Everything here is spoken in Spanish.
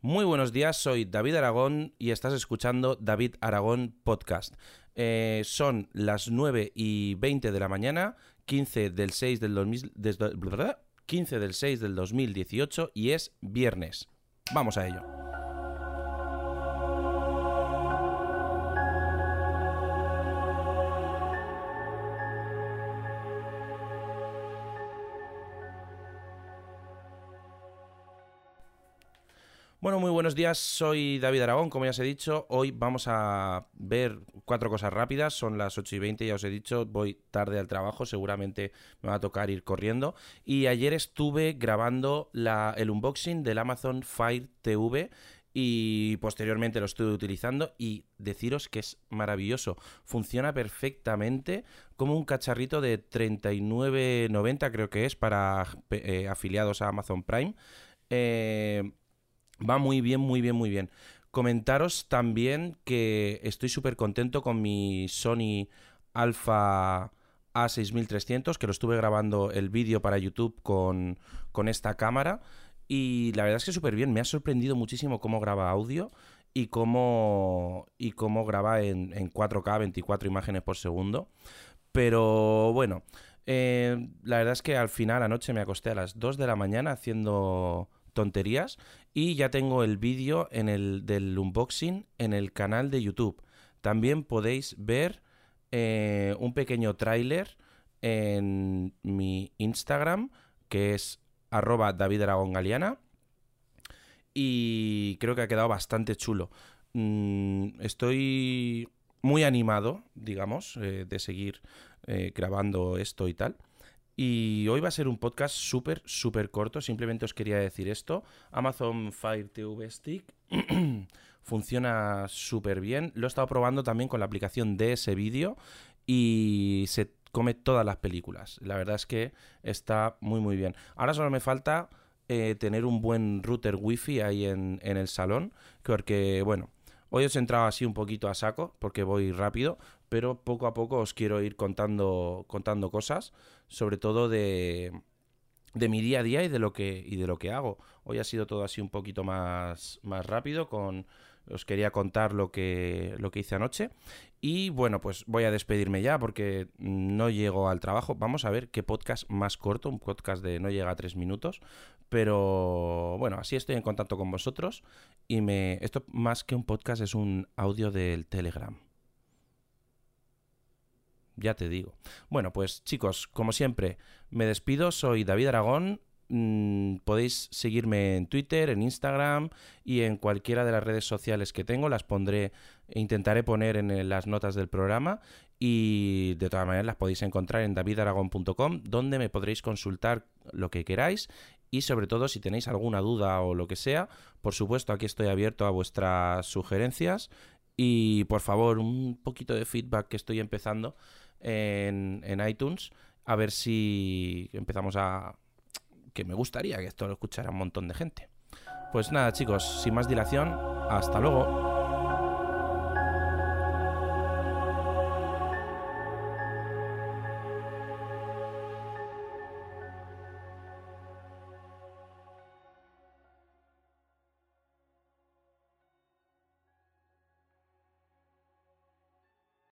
Muy buenos días, soy David Aragón y estás escuchando David Aragón Podcast. Eh, son las 9 y 20 de la mañana, 15 del 6 del, 2000, 15 del 6 del 2018 y es viernes. Vamos a ello. Bueno, muy buenos días, soy David Aragón, como ya os he dicho, hoy vamos a ver cuatro cosas rápidas, son las 8 y 20, ya os he dicho, voy tarde al trabajo, seguramente me va a tocar ir corriendo, y ayer estuve grabando el unboxing del Amazon Fire TV, y posteriormente lo estuve utilizando. Y deciros que es maravilloso. Funciona perfectamente como un cacharrito de 39.90 creo que es para eh, afiliados a Amazon Prime. Eh, Va muy bien, muy bien, muy bien. Comentaros también que estoy súper contento con mi Sony Alpha A6300, que lo estuve grabando el vídeo para YouTube con, con esta cámara. Y la verdad es que súper bien, me ha sorprendido muchísimo cómo graba audio y cómo, y cómo graba en, en 4K, 24 imágenes por segundo. Pero bueno, eh, la verdad es que al final anoche me acosté a las 2 de la mañana haciendo tonterías y ya tengo el vídeo en el del unboxing en el canal de YouTube. También podéis ver eh, un pequeño tráiler en mi Instagram que es arroba David y creo que ha quedado bastante chulo. Mm, estoy muy animado, digamos, eh, de seguir eh, grabando esto y tal. Y hoy va a ser un podcast súper, súper corto. Simplemente os quería decir esto. Amazon Fire TV Stick funciona súper bien. Lo he estado probando también con la aplicación de ese vídeo y se come todas las películas. La verdad es que está muy, muy bien. Ahora solo me falta eh, tener un buen router wifi ahí en, en el salón. Porque, bueno, Hoy os he entrado así un poquito a saco porque voy rápido, pero poco a poco os quiero ir contando, contando cosas, sobre todo de, de mi día a día y de lo que y de lo que hago. Hoy ha sido todo así un poquito más, más rápido con os quería contar lo que lo que hice anoche y bueno, pues voy a despedirme ya porque no llego al trabajo. Vamos a ver qué podcast más corto, un podcast de no llega a tres minutos, pero bueno, así estoy en contacto con vosotros y me esto más que un podcast es un audio del Telegram. Ya te digo. Bueno, pues chicos, como siempre, me despido. Soy David Aragón. Mm, podéis seguirme en Twitter, en Instagram y en cualquiera de las redes sociales que tengo. Las pondré, intentaré poner en las notas del programa y de todas maneras las podéis encontrar en davidaragón.com donde me podréis consultar lo que queráis y sobre todo si tenéis alguna duda o lo que sea, por supuesto aquí estoy abierto a vuestras sugerencias y por favor un poquito de feedback que estoy empezando en, en iTunes a ver si empezamos a... que me gustaría que esto lo escuchara un montón de gente. Pues nada chicos, sin más dilación, hasta luego.